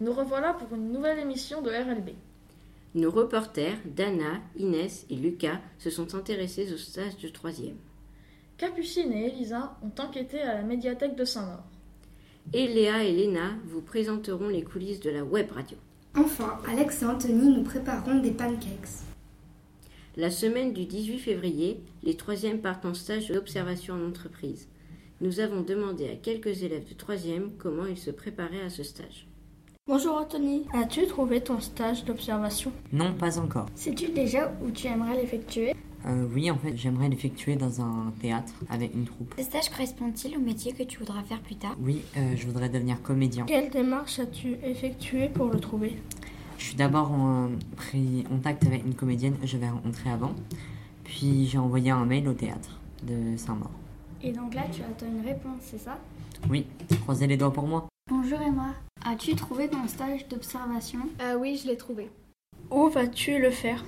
Nous revoilà pour une nouvelle émission de RLB. Nos reporters, Dana, Inès et Lucas, se sont intéressés au stage de troisième. Capucine et Elisa ont enquêté à la médiathèque de Saint-Maur. Et Léa et Léna vous présenteront les coulisses de la web radio. Enfin, Alex et Anthony nous prépareront des pancakes. La semaine du 18 février, les troisièmes partent en stage d'observation en entreprise. Nous avons demandé à quelques élèves de troisième comment ils se préparaient à ce stage. Bonjour Anthony, as-tu trouvé ton stage d'observation? Non, pas encore. Sais-tu déjà où tu aimerais l'effectuer? Euh, oui, en fait, j'aimerais l'effectuer dans un théâtre avec une troupe. Ce stage correspond-il au métier que tu voudras faire plus tard? Oui, euh, je voudrais devenir comédien. Quelle démarche as-tu effectuée pour le trouver? Je suis d'abord en, pris contact avec une comédienne que j'avais rencontrée avant, puis j'ai envoyé un mail au théâtre de Saint-Maur. Et donc là, tu attends une réponse, c'est ça? Oui, croisez les doigts pour moi. Bonjour Emma, as-tu trouvé ton stage d'observation Euh, oui, je l'ai trouvé. Où vas-tu le faire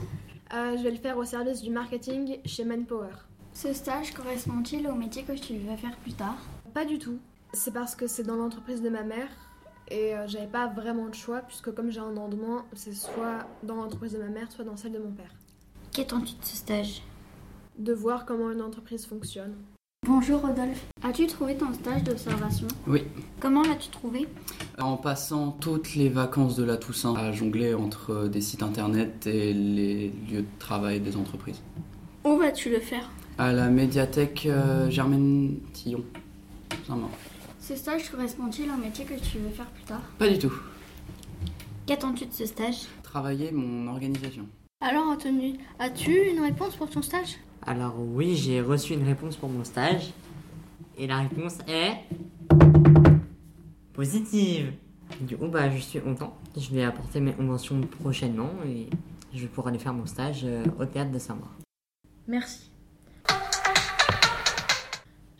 Euh, je vais le faire au service du marketing chez Manpower. Ce stage correspond-il au métier que tu veux faire plus tard Pas du tout. C'est parce que c'est dans l'entreprise de ma mère et euh, j'avais pas vraiment de choix puisque comme j'ai un endement, c'est soit dans l'entreprise de ma mère, soit dans celle de mon père. Qu'attends-tu de ce stage? De voir comment une entreprise fonctionne. Bonjour Rodolphe, as-tu trouvé ton stage d'observation? Oui, Comment l'as-tu trouvé? En passant toutes les vacances de la Toussaint à jongler entre euh, des sites internet et les lieux de travail des entreprises. Où vas-tu le faire? À la médiathèque euh, Germaine Tillon. Saint-Maur. Ce stage correspond-il au métier que tu veux faire plus tard? Pas du tout. Qu'attends-tu de ce stage? Travailler mon organisation. Alors Anthony, as-tu une réponse pour ton stage? Alors oui, j'ai reçu une réponse pour mon stage. Et la réponse est... Positive Du coup, bah, je suis content. Je vais apporter mes conventions prochainement et je vais pouvoir aller faire mon stage euh, au théâtre de Saint-Maur. Merci.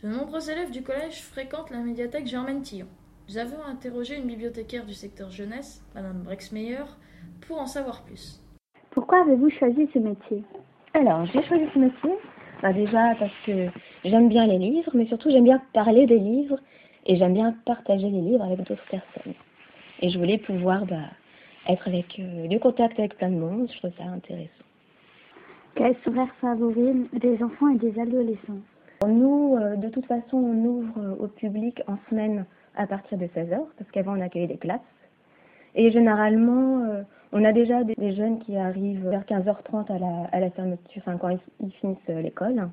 De nombreux élèves du collège fréquentent la médiathèque Germaine Tillon. Nous avons interrogé une bibliothécaire du secteur jeunesse, Madame Brexmeyer, pour en savoir plus. Pourquoi avez-vous choisi ce métier? Alors, j'ai choisi ce métier bah, déjà parce que j'aime bien les livres, mais surtout j'aime bien parler des livres et j'aime bien partager les livres avec d'autres personnes. Et je voulais pouvoir bah, être avec euh, du contact avec plein de monde, je trouve ça intéressant. Quels leurs favoris des enfants et des adolescents? Nous, euh, de toute façon, on ouvre euh, au public en semaine à partir de 16h, parce qu'avant on accueillait des classes. Et généralement, euh, on a déjà des, des jeunes qui arrivent vers 15h30 à la, à la fermeture, enfin quand ils, ils finissent euh, l'école.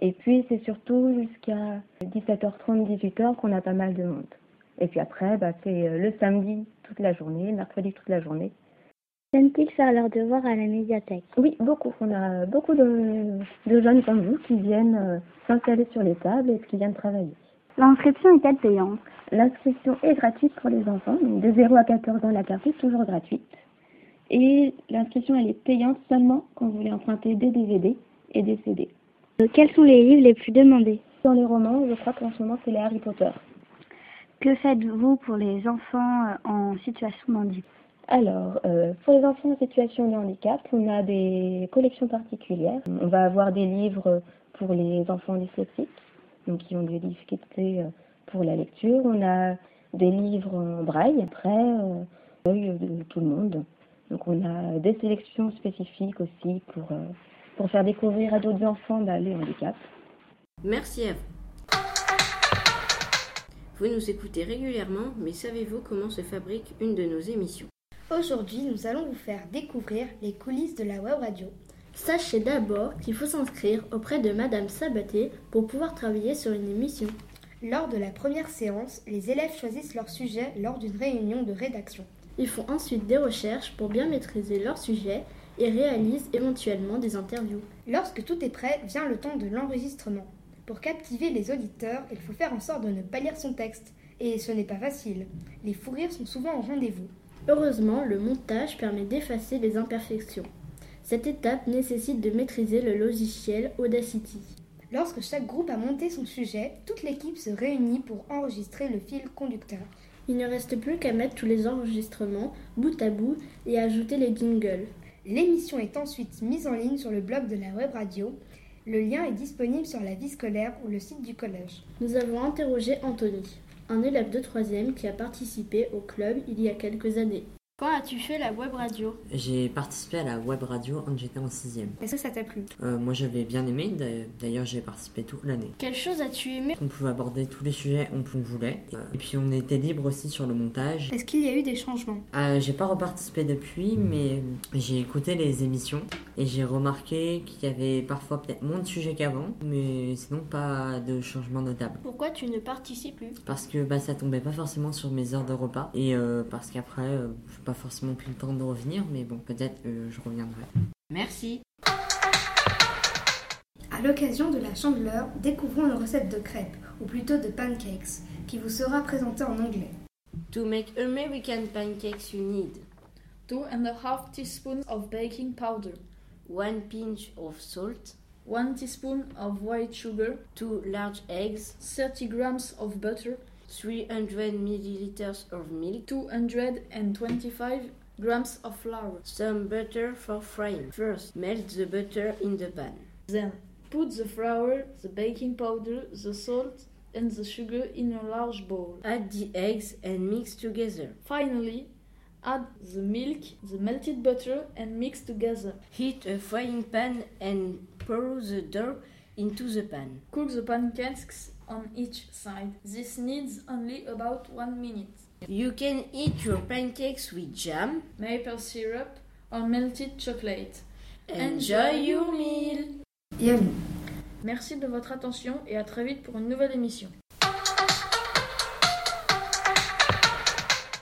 Et puis c'est surtout jusqu'à 17h30, 18h qu'on a pas mal de monde. Et puis après, bah, c'est euh, le samedi toute la journée, le mercredi toute la journée. Aiment-ils faire leurs devoirs à la médiathèque? Oui, beaucoup. On a beaucoup de, de jeunes comme vous qui viennent s'installer sur les tables et qui viennent travailler. L'inscription est-elle payante L'inscription est gratuite pour les enfants, donc de 0 à 14 ans, la carte est toujours gratuite. Et l'inscription, elle est payante seulement quand vous voulez emprunter des DVD et des CD. Euh, Quels sont les livres les plus demandés? Dans les romans, je crois qu'en ce moment, c'est les Harry Potter. Que faites-vous pour les enfants euh, en situation de handicap? Alors, euh, pour les enfants en situation de handicap, on a des collections particulières. On va avoir des livres pour les enfants dyslexiques, donc qui ont des difficultés euh, pour la lecture. On a des livres en braille, après, euh, l'œil de tout le monde. Donc on a des sélections spécifiques aussi pour, euh, pour faire découvrir à d'autres enfants bah, les handicaps. Merci à vous. Vous nous écoutez régulièrement, mais savez-vous comment se fabrique une de nos émissions? Aujourd'hui, nous allons vous faire découvrir les coulisses de la web radio. Sachez d'abord qu'il faut s'inscrire auprès de Madame Sabaté pour pouvoir travailler sur une émission. Lors de la première séance, les élèves choisissent leur sujet lors d'une réunion de rédaction. Ils font ensuite des recherches pour bien maîtriser leur sujet et réalisent éventuellement des interviews. Lorsque tout est prêt, vient le temps de l'enregistrement. Pour captiver les auditeurs, il faut faire en sorte de ne pas lire son texte. Et ce n'est pas facile. Les fous rires sont souvent au rendez-vous. Heureusement, le montage permet d'effacer les imperfections. Cette étape nécessite de maîtriser le logiciel Audacity. Lorsque chaque groupe a monté son sujet, toute l'équipe se réunit pour enregistrer le fil conducteur. Il ne reste plus qu'à mettre tous les enregistrements bout à bout et ajouter les jingles. L'émission est ensuite mise en ligne sur le blog de la web radio. Le lien est disponible sur la vie scolaire ou le site du collège. Nous avons interrogé Anthony. un élève de 3 qui a participé au club il y a quelques années. Quand as-tu fait la web radio? J'ai participé à la web radio quand j'étais en sixième. Est-ce que ça t'a plu? Euh, moi j'avais bien aimé, d'a- d'ailleurs j'ai participé toute l'année. Quelle chose as-tu aimé? On pouvait aborder tous les sujets on qu'on voulait. Euh, Et puis on était libre aussi sur le montage. Est-ce qu'il y a eu des changements? Euh, j'ai pas reparticipé depuis, mais j'ai écouté les émissions et j'ai remarqué qu'il y avait parfois peut-être moins de sujets qu'avant, mais sinon pas de changement notable. Pourquoi tu ne participes plus? Parce que bah, ça tombait pas forcément sur mes heures de repas et euh, parce qu'après, euh, pas forcément pris le temps de revenir, mais bon, peut-être euh, je reviendrai. Merci. À l'occasion de la chandeleur, découvrons une recette de crêpes, ou plutôt de pancakes, qui vous sera présentée en anglais. To make American pancakes, you need 2 and a half teaspoons of baking powder, one pinch of salt, 1 teaspoon of white sugar, two large eggs, 30 grams of butter, 300 milliliters of milk, 225 grams of flour. some butter for frying. First, melt the butter in the pan. Then put the flour, the baking powder, the salt, and the sugar in a large bowl. Add the eggs and mix together. Finally, add the milk, the melted butter, and mix together. Heat a frying pan and pour the dough into the pan. Cook the pancakes on each side. This needs only about one minute. You can eat your pancakes with jam. Maple syrup or melted chocolate. Enjoy your meal. Yummy Merci de votre attention et à très vite pour une nouvelle émission.